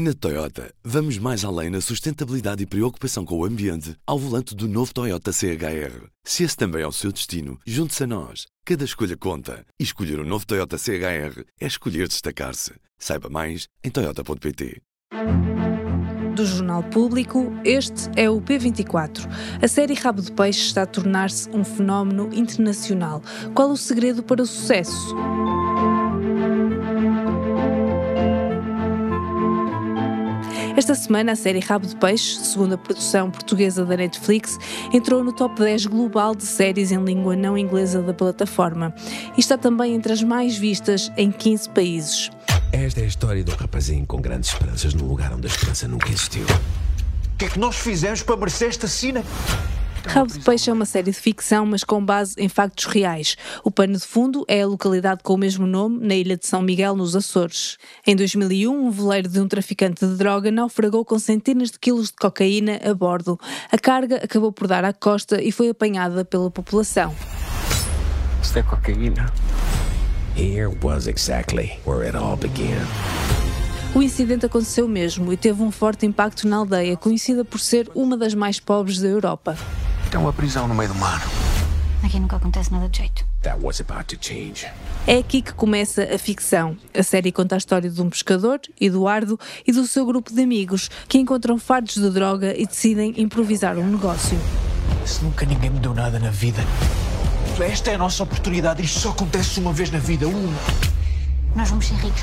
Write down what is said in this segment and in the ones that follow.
Na Toyota, vamos mais além na sustentabilidade e preocupação com o ambiente ao volante do novo Toyota CHR. Se esse também é o seu destino, junte-se a nós. Cada escolha conta. E escolher o um novo Toyota CHR é escolher destacar-se. Saiba mais em Toyota.pt. Do Jornal Público, este é o P24. A série Rabo de Peixe está a tornar-se um fenómeno internacional. Qual o segredo para o sucesso? Esta semana, a série Rabo de Peixe, segundo a produção portuguesa da Netflix, entrou no top 10 global de séries em língua não inglesa da plataforma e está também entre as mais vistas em 15 países. Esta é a história de um rapazinho com grandes esperanças num lugar onde a esperança nunca existiu. O que é que nós fizemos para merecer esta cena? Rabo de Peixe é uma série de ficção, mas com base em factos reais. O pano de fundo é a localidade com o mesmo nome, na ilha de São Miguel, nos Açores. Em 2001, um veleiro de um traficante de droga naufragou com centenas de quilos de cocaína a bordo. A carga acabou por dar à costa e foi apanhada pela população. Isto é cocaína. Here was exactly where it all began. O incidente aconteceu mesmo e teve um forte impacto na aldeia, conhecida por ser uma das mais pobres da Europa. É uma prisão no meio do mar. Aqui nunca acontece nada de jeito. That was about to change. É aqui que começa a ficção. A série conta a história de um pescador, Eduardo, e do seu grupo de amigos que encontram fardos de droga e decidem improvisar um negócio. Se nunca ninguém me deu nada na vida. Esta é a nossa oportunidade. Isto só acontece uma vez na vida. Uma. Nós vamos ser ricos.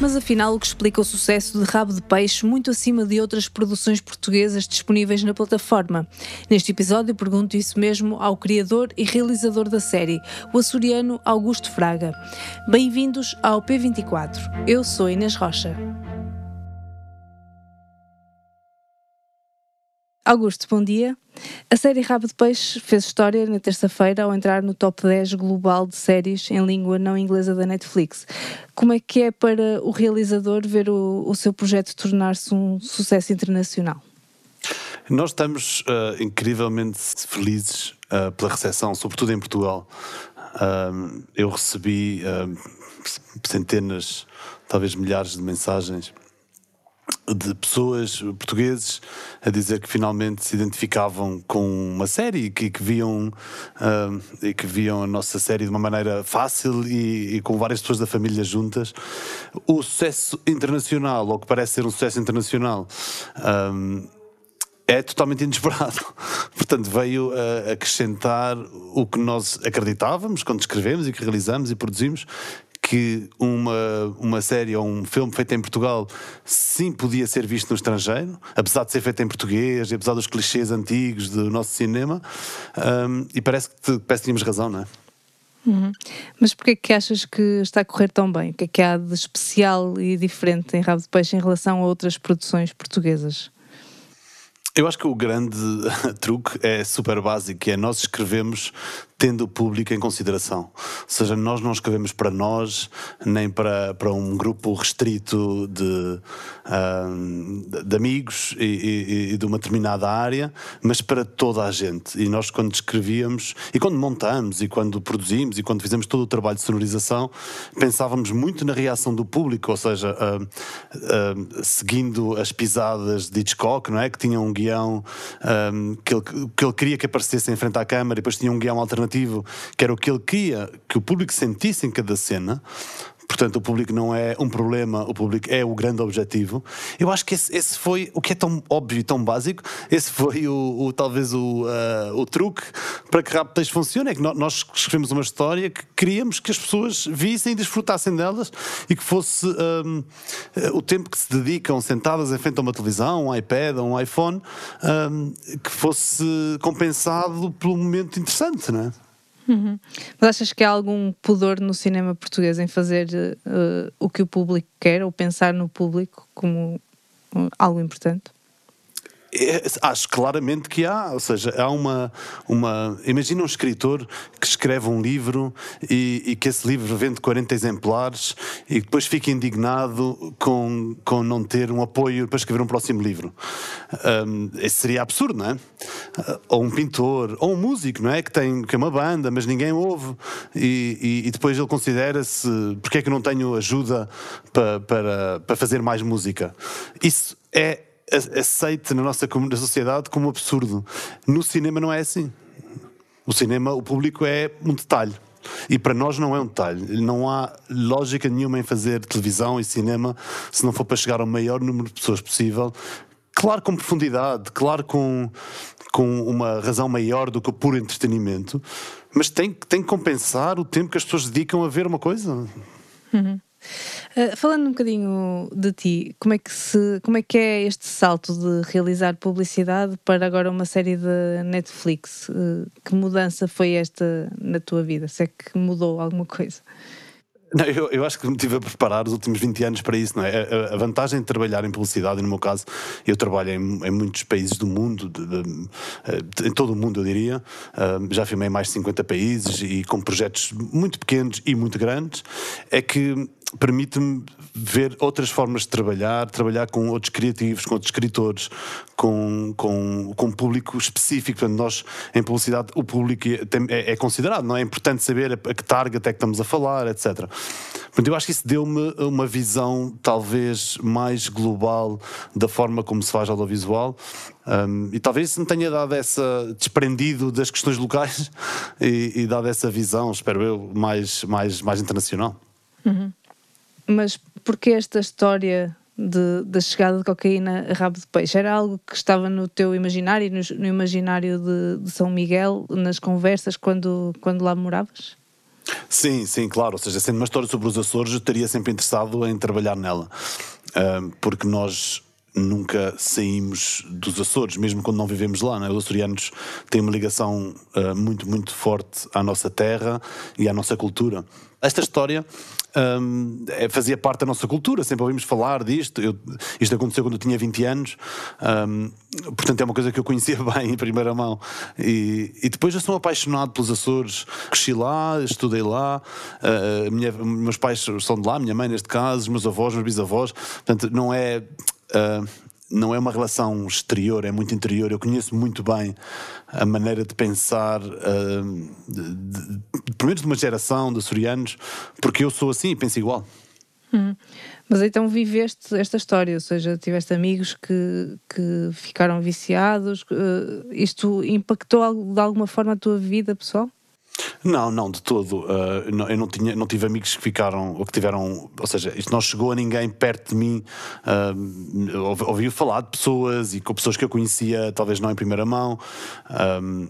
Mas afinal, o que explica o sucesso de Rabo de Peixe muito acima de outras produções portuguesas disponíveis na plataforma? Neste episódio, pergunto isso mesmo ao criador e realizador da série, o açoriano Augusto Fraga. Bem-vindos ao P24. Eu sou Inês Rocha. Augusto, bom dia. A série Rabo de Peixe fez história na terça-feira ao entrar no top 10 global de séries em língua não inglesa da Netflix. Como é que é para o realizador ver o, o seu projeto tornar-se um sucesso internacional? Nós estamos uh, incrivelmente felizes uh, pela recepção, sobretudo em Portugal. Uh, eu recebi centenas, talvez milhares de mensagens de pessoas portugueses a dizer que finalmente se identificavam com uma série e que, que viam uh, e que viam a nossa série de uma maneira fácil e, e, com várias pessoas da família juntas. O sucesso internacional, ou que parece ser um sucesso internacional, um, é totalmente inesperado. Portanto, veio a acrescentar o que nós acreditávamos quando escrevemos e que realizamos e produzimos, que uma, uma série ou um filme feito em Portugal sim podia ser visto no estrangeiro, apesar de ser feito em português e apesar dos clichês antigos do nosso cinema, um, e parece que, parece que tínhamos razão, não é? Uhum. Mas porquê que achas que está a correr tão bem? O que é que há de especial e diferente em Rabo de Peixe em relação a outras produções portuguesas? Eu acho que o grande truque é super básico, é nós escrevemos tendo o público em consideração. Ou seja, nós não escrevemos para nós, nem para, para um grupo restrito de, de amigos e, e, e, de uma determinada área, mas para toda a gente. E nós, quando escrevíamos, e quando montamos, e quando produzimos, e quando fizemos todo o trabalho de sonorização, pensávamos muito na reação do público, ou seja, uh, uh, seguindo as pisadas de Hitchcock, não é? Que tinha um guião que, ele, que ele queria que aparecesse em frente à câmara, e depois tinha um guião alternativo que era o que ele queria que o público sentisse em cada cena. Portanto, o público não é um problema, o público é o grande objetivo. Eu acho que esse, esse foi o que é tão óbvio e tão básico. Esse foi o, o talvez o, uh, o truque para que Raptors funcione. É que nós escrevemos uma história que queríamos que as pessoas vissem e desfrutassem delas e que fosse um, o tempo que se dedicam sentadas em frente a uma televisão, um iPad um iPhone, um, que fosse compensado pelo momento interessante, não é? Uhum. Mas achas que há algum pudor no cinema português em fazer uh, o que o público quer ou pensar no público como uh, algo importante? É, acho claramente que há, ou seja, há uma, uma. Imagina um escritor que escreve um livro e, e, que esse livro vende 40 exemplares e depois fica indignado com, com não ter um apoio para escrever um próximo livro. Um, esse seria absurdo, não é? Ou um pintor, ou um músico, não é? Que tem que é uma banda, mas ninguém ouve e, e, e depois ele considera-se porque é que eu não tenho ajuda para, para, para fazer mais música. Isso é aceite na nossa sociedade como absurdo. No cinema não é assim. O cinema, o público é um detalhe. E para nós não é um detalhe. Não há lógica nenhuma em fazer televisão e cinema se não for para chegar ao maior número de pessoas possível. Claro, com profundidade, claro, com, com uma razão maior do que o puro entretenimento, mas tem, tem que compensar o tempo que as pessoas dedicam a ver uma coisa. Uhum. Uh, falando um bocadinho de ti, como é, que se, como é que é este salto de realizar publicidade para agora uma série de Netflix? Uh, que mudança foi esta na tua vida? Se é que mudou alguma coisa? Não, eu, eu, acho que me tive a preparar os últimos 20 anos para isso, não é? A, a vantagem de trabalhar em publicidade, e no meu caso, eu trabalho em, em muitos países do mundo, de, de, de, eh, em todo o mundo, eu diria. Uh, já filmei mais de 50 países e com projetos muito pequenos e muito grandes. É que permite-me ver outras formas de trabalhar, trabalhar com outros criativos, com outros escritores, com, com, com um público específico. Portanto, nós, em publicidade, o público é, é, é considerado, não é? é importante saber a, que target é que estamos a falar, etc. Portanto, eu acho que isso deu-me uma visão talvez mais global da forma como se faz audiovisual. Um, e talvez isso me tenha dado essa desprendido das questões locais e, e dado essa visão, espero eu, mais, mais, mais internacional. Uhum. Mas porque esta história de, da chegada de cocaína a rabo de peixe? Era algo que estava no teu imaginário, no, no imaginário de, de, São Miguel, nas conversas, quando, quando lá moravas? Sim, sim, claro. Ou seja, sendo uma história sobre os Açores, eu estaria sempre interessado em trabalhar nela. Uh, porque nós nunca saímos dos Açores, mesmo quando não vivemos lá. Né? Os açorianos têm uma ligação uh, muito, muito forte à nossa terra e à nossa cultura. Esta história um, é, fazia parte da nossa cultura, sempre ouvimos falar disto. Eu, isto aconteceu quando eu tinha 20 anos, um, portanto é uma coisa que eu conhecia bem em primeira mão. E, e depois eu sou apaixonado pelos Açores, cresci lá, estudei lá, uh, minha, meus pais são de lá, minha mãe neste caso, meus avós, meus bisavós, portanto não é. Uh, não é uma relação exterior, é muito interior. Eu conheço muito bem a maneira de pensar, uh, pelo menos de uma geração de açorianos, porque eu sou assim e penso igual. Hum. Mas então viveste esta história, ou seja, tiveste amigos que, que ficaram viciados. Uh, isto impactou de alguma forma a tua vida pessoal? Não, não, de todo. Uh, não, eu não, tinha, não tive amigos que ficaram, ou que tiveram, ou seja, isto não chegou a ninguém perto de mim. Uh, ouvi, falar de pessoas e com pessoas que eu conhecia, talvez não em primeira mão. Uh,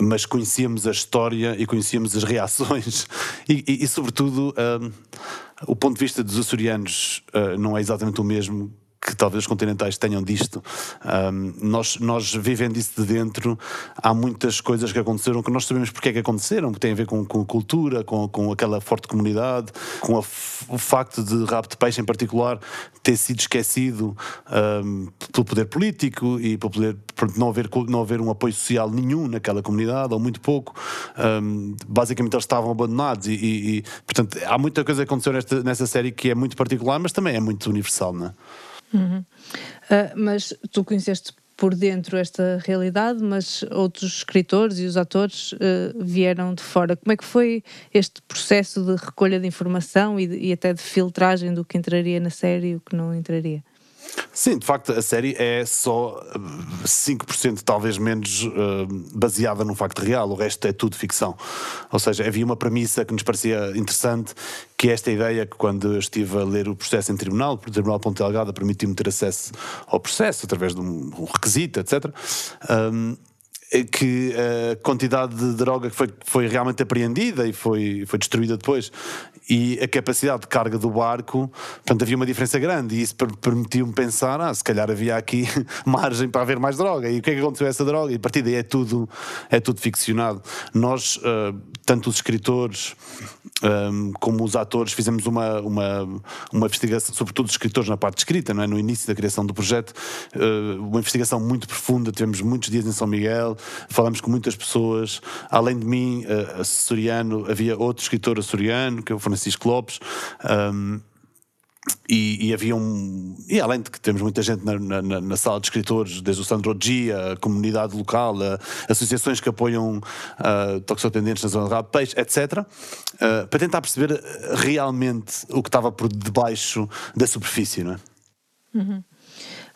mas conhecíamos a história e conhecíamos as reações e, e, e sobretudo, o ponto de vista dos açorianos não é exatamente o mesmo que talvez os continentais tenham disto. Um, nós, nós vivendo isso de dentro, há muitas coisas que aconteceram que nós sabemos porque é que aconteceram, que têm a ver com, com cultura, com, com aquela forte comunidade, com o facto de Rabo de Peixe em particular ter sido esquecido um, pelo poder político e pelo poder, por não haver, não haver um apoio social nenhum naquela comunidade, ou muito pouco. Um, basicamente eles estavam abandonados e, e, e, portanto, há muita coisa que aconteceu nesta, nessa série que é muito particular, mas também é muito universal, não é? Uhum. Uh, mas tu conheceste por dentro esta realidade, mas outros escritores e os atores uh, vieram de fora. Como é que foi este processo de recolha de informação e, de, e até de filtragem do que entraria na série e o que não entraria? Sim, de facto, a série é só 5%, eh, talvez menos, uh, baseada num facto real, o resto é tudo ficção. Ou seja, havia uma premissa que nos parecia interessante, que é esta ideia que, quando eu estive a ler o processo em tribunal, o Tribunal Ponte Delgada permitiu-me ter acesso ao processo através de um, requisito, etc. Um, é que a quantidade de droga que foi, foi realmente apreendida e foi, foi destruída depois e a capacidade de carga do barco, portanto havia uma diferença grande e isso permitiu-me pensar, ah, se calhar havia aqui margem para haver mais droga e o que é que aconteceu a essa droga e a partir daí é tudo, é tudo ficcionado. Nós, uh, tanto os escritores um, como os atores, fizemos uma, uma, uma investigação, sobretudo os escritores na parte escrita, não é? no início da criação do projeto, uh, uma investigação muito profunda, tivemos muitos dias em São Miguel, falamos com muitas pessoas, além de mim, uh, açoriano, havia outro escritor açoriano, que é o Francisco Lopes, um, e, e, havia um. E além de que temos muita gente na, na, na sala de escritores, desde o Sandro Gia, a comunidade local, a, associações que apoiam uh, toxicodependentes na zona de rabo peixe, etc., uh, para tentar perceber realmente o que estava por debaixo da superfície, não é? Uhum.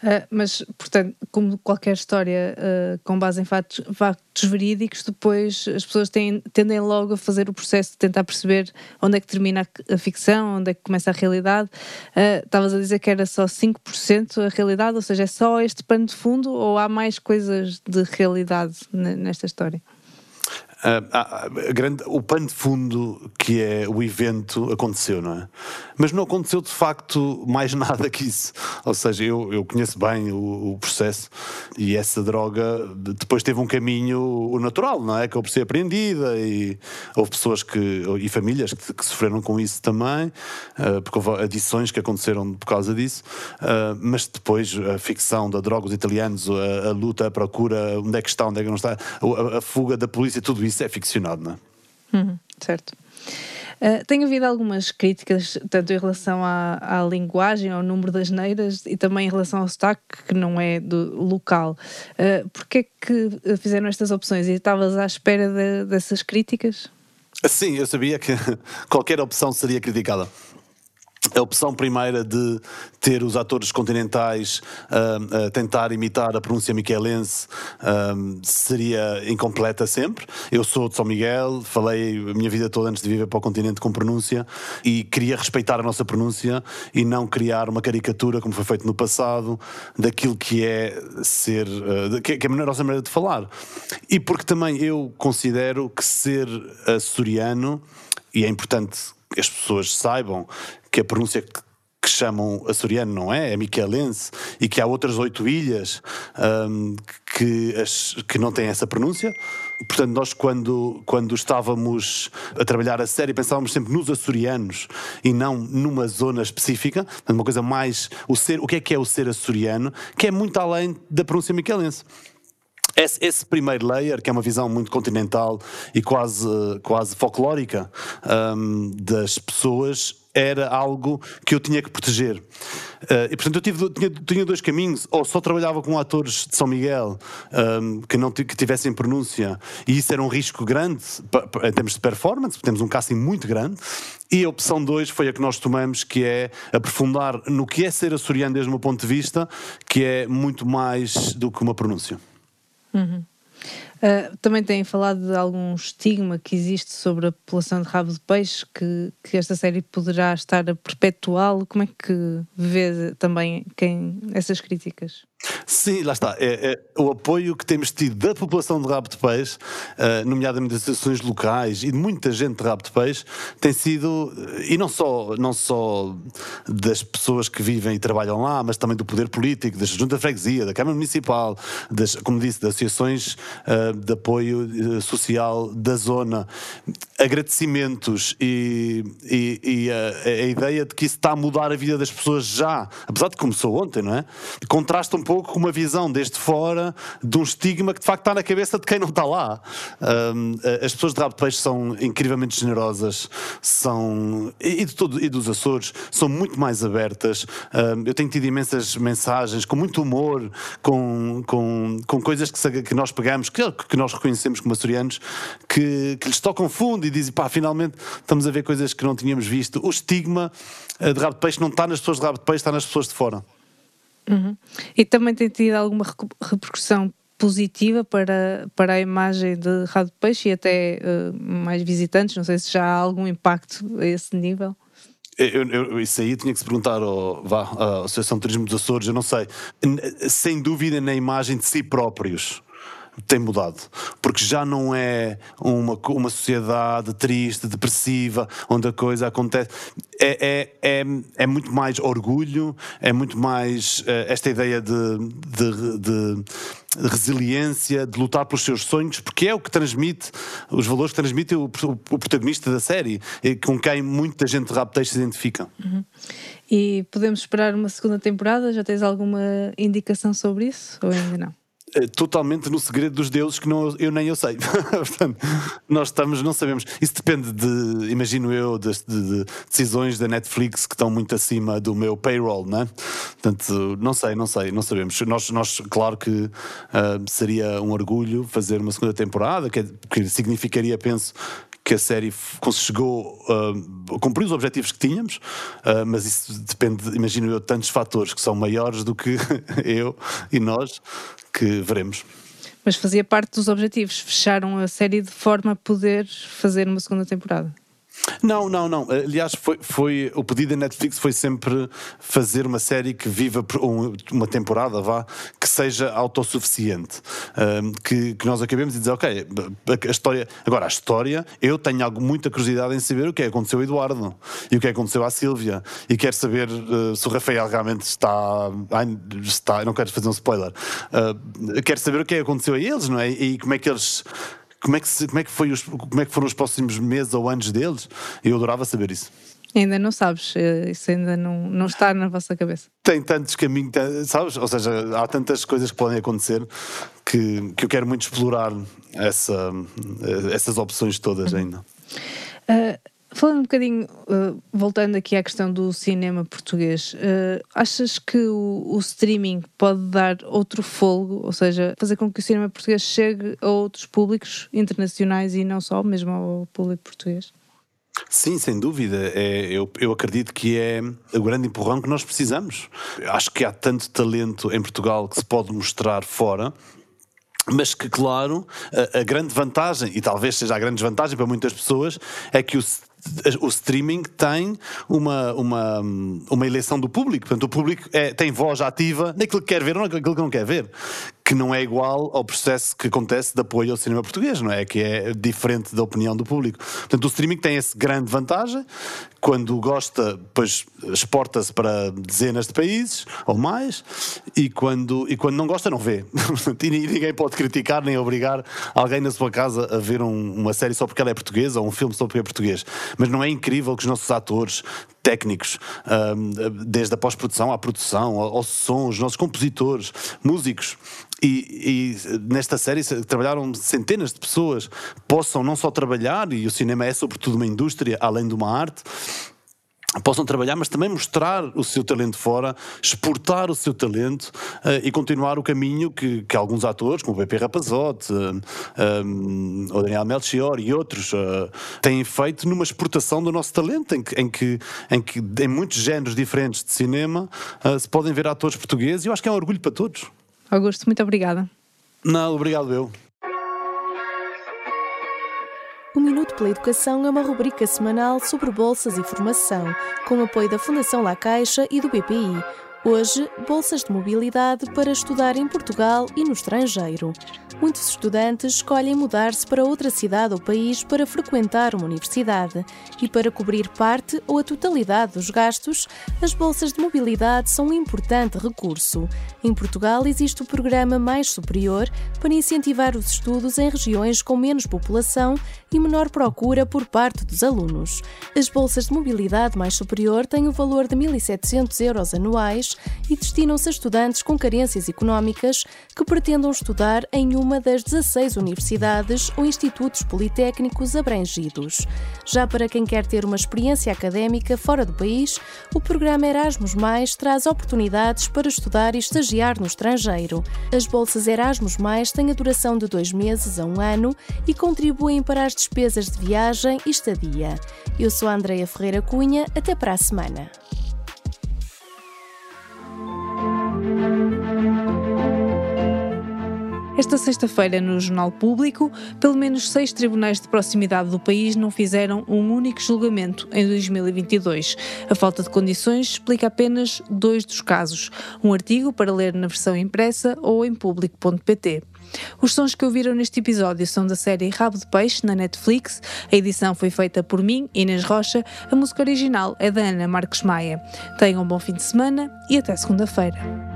Uh, mas, portanto, como qualquer história uh, com base em fatos, fatos verídicos, depois as pessoas têm, tendem logo a fazer o processo de tentar perceber onde é que termina a, a ficção, onde é que começa a realidade. Uh, estavas a dizer que era só 5% a realidade, ou seja, é só este pano de fundo ou há mais coisas de realidade nesta história? A, a grande, o pano de fundo que é o evento aconteceu, não é? Mas não aconteceu de facto mais nada que isso. Ou seja, eu, eu conheço bem o, o processo e essa droga depois teve um caminho natural, não é? Que houve ser apreendida e houve pessoas que, e famílias que, que sofreram com isso também, uh, porque houve adições que aconteceram por causa disso. Uh, mas depois a ficção da droga, os italianos, a, a, luta, a procura, onde é que está, onde é que não está, a, a fuga da polícia, tudo isso é ficcionado, não é? Uhum, certo. Uh, tem havido algumas críticas, tanto em relação à, à, linguagem, ao número das neiras e também em relação ao sotaque, que não é do local. Uh, Porquê é que fizeram estas opções? E estavas à espera de, dessas críticas? Sim, eu sabia que qualquer opção seria criticada a opção primeira de ter os atores continentais uh, a tentar imitar a pronúncia miquelense uh, seria incompleta sempre. Eu sou de São Miguel, falei a minha vida toda antes de viver para o continente com pronúncia e queria respeitar a nossa pronúncia e não criar uma caricatura, como foi feito no passado, daquilo que é ser. Uh, que, é a nossa maneira de falar. E porque também eu considero que ser açoriano, e é importante que as pessoas saibam que a pronúncia que chamam açoriano, não é? É miquelense, e que há outras oito ilhas um, que, as, que não têm essa pronúncia. Portanto, nós quando, quando estávamos a trabalhar a série pensávamos sempre nos açorianos e não numa zona específica, portanto, uma coisa mais, o, ser, o que é que é o ser açoriano, que é muito além da pronúncia miquelense. Esse, esse, primeiro layer, que é uma visão muito continental e quase, quase folclórica um, das pessoas, era algo que eu tinha que proteger. Uh, e portanto eu tive, tinha, tinha, dois caminhos, ou só trabalhava com atores de São Miguel um, que, não, que tivessem pronúncia, e isso era um risco grande em termos de performance, temos um casting muito grande, e a opção 2 foi a que nós tomamos, que é aprofundar no que é ser açoriano desde o meu ponto de vista, que é muito mais do que uma pronúncia. Uhum. Uh, também têm falado de algum estigma que existe sobre a população de rabo de peixe, que, que esta série poderá estar a perpetuá-lo. Como é que vê também quem, essas críticas? Sim, lá está. É, é, o apoio que temos tido da população de rabo de peixe, uh, nomeadamente das associações locais e de muita gente de rabo de peixe, tem sido, e não só, não só das pessoas que vivem e trabalham lá, mas também do poder político, da Junta de Freguesia, da Câmara Municipal, das, como disse, das associações uh, de apoio social da zona. Agradecimentos e, e, e a, a, ideia de que isso está a mudar a vida das pessoas já, apesar de que começou ontem, não é? Contrasta um pouco com uma visão desde fora de um estigma que de facto está na cabeça de quem não está lá. Um, as pessoas de Rabo de Peixe são incrivelmente generosas, são, e, de todo, e dos Açores, são muito mais abertas. Um, eu tenho tido imensas mensagens com muito humor, com, com, com coisas que, que nós pegamos, que, que nós reconhecemos como açorianos, que, que lhes tocam fundo e dizem, pá, finalmente estamos a ver coisas que não tínhamos visto. O estigma eh, de Rabo de Peixe não está nas pessoas de Rabo de Peixe, está nas pessoas de fora. Uhum. E também tem tido alguma repercussão positiva para, para a imagem de Rado Peixe e até uh, mais visitantes? Não sei se já há algum impacto a esse nível. Eu, eu, isso aí tinha que se perguntar ao, vá, à Associação de Turismo dos Açores, eu não sei. Sem dúvida na imagem de si próprios tem mudado. Porque já não é uma, uma sociedade triste, depressiva, onde a coisa acontece. É, é, é, é muito mais orgulho, é muito mais uh, esta ideia de, de, de de resiliência, de lutar pelos seus sonhos, porque é o que transmite, os valores que transmite o, o protagonista da série, com quem muita gente de Rap se identifica. Uhum. E podemos esperar uma segunda temporada? Já tens alguma indicação sobre isso ou ainda não? Eh, totalmente no segredo dos deuses que não, eu nem eu sei. Portanto, nós estamos, não sabemos. Isso depende de, imagino eu, de, de, de, decisões da Netflix que estão muito acima do meu payroll, né? Portanto, não sei, não sei, não sabemos. Nós, nós claro que uh, seria um orgulho fazer uma segunda temporada, que, que significaria, penso, que a série chegou uh, a cumprir os objetivos que tínhamos, uh, mas isso depende, imagino eu, de tantos fatores que são maiores do que eu e nós que veremos. Mas fazia parte dos objetivos, fecharam a série de forma a poder fazer uma segunda temporada. Não, não, não. Aliás, foi, foi, o pedido da Netflix foi sempre fazer uma série que viva uma temporada, vá, que seja autossuficiente. Um, que, que nós acabemos de dizer, ok, a história. Agora, a história, eu tenho algo, muita curiosidade em saber o que é que aconteceu ao Eduardo e o que é que aconteceu à Sílvia. E quero saber uh, se o Rafael realmente está. Ai, está não quero fazer um spoiler. Uh, quero saber o que é que aconteceu a eles, não é? E como é que eles como é que, se, como é que, foi os, como é que foram os próximos meses ou anos deles? Eu adorava saber isso. Ainda não sabes, eh, isso ainda não, não está na vossa cabeça. Tem tantos caminhos, sabes? Ou seja, há tantas coisas que podem acontecer que, que eu quero muito explorar essa, eh, essas opções todas uhum. ainda. Uh, Falando um bocadinho, uh, voltando aqui à questão do cinema português, uh, achas que o, o, streaming pode dar outro folgo, ou seja, fazer com que o cinema português chegue a outros públicos internacionais e não só, mesmo ao público português? Sim, sem dúvida. É, eu, eu acredito que é o grande empurrão que nós precisamos. Acho que há tanto talento em Portugal que se pode mostrar fora mas que, claro, a, a, grande vantagem, e talvez seja a grande desvantagem para muitas pessoas, é que o, o streaming tem uma, uma, uma eleição do público. Portanto, o público é, tem voz ativa naquilo que quer ver ou naquilo que não quer ver. Que não é igual ao processo que acontece de apoio ao cinema português, não é? Que é diferente da opinião do público. Portanto, o streaming tem essa grande vantagem. Quando gosta, pois exporta-se para dezenas de países ou mais, e quando, e quando não gosta, não vê. e ninguém pode criticar nem obrigar alguém na sua casa a ver um, uma série só porque ela é portuguesa ou um filme só porque é português. Mas não é incrível que os nossos atores técnicos, desde a pós-produção à produção, ao, som, os nossos compositores, músicos, e, e, nesta série trabalharam centenas de pessoas, possam não só trabalhar, e o cinema é sobretudo uma indústria além de uma arte, possam trabalhar, mas também mostrar o seu talento fora, exportar o seu talento uh, e continuar o caminho que, que alguns atores, como o Pepe Rapazote, uh, eh, um, o Daniel Melchior e outros, uh, têm feito numa exportação do nosso talento, em que, em que, em, que, em muitos géneros diferentes de cinema se podem ver atores portugueses e eu acho que é um orgulho para todos. Augusto, muito obrigada. Não, obrigado eu. O Minuto pela Educação é uma rubrica semanal sobre bolsas e formação, com apoio da Fundação La Caixa e do BPI. Hoje, bolsas de mobilidade para estudar em Portugal e no estrangeiro. Muitos estudantes escolhem mudar-se para outra cidade ou país para frequentar uma universidade e para cobrir parte ou a totalidade dos gastos, as bolsas de mobilidade são um importante recurso. Em Portugal existe o programa Mais Superior para incentivar os estudos em regiões com menos população e menor procura por parte dos alunos. As bolsas de mobilidade mais superior têm o valor de 1.700 euros anuais e destinam-se a estudantes com carências económicas que pretendam estudar em uma das 16 universidades ou institutos politécnicos abrangidos. Já para quem quer ter uma experiência académica fora do país, o programa Erasmus traz oportunidades para estudar e estagiar no estrangeiro. As bolsas Erasmus têm a duração de dois meses a um ano e contribuem para as despesas de viagem e estadia. Eu sou a Andreia Ferreira Cunha, até para a semana. Esta sexta-feira, no Jornal Público, pelo menos seis tribunais de proximidade do país não fizeram um único julgamento em 2022. A falta de condições explica apenas dois dos casos. Um artigo para ler na versão impressa ou em público.pt. Os sons que ouviram neste episódio são da série Rabo de Peixe, na Netflix. A edição foi feita por mim, Inês Rocha. A música original é da Ana Marques Maia. Tenham um bom fim de semana e até segunda-feira.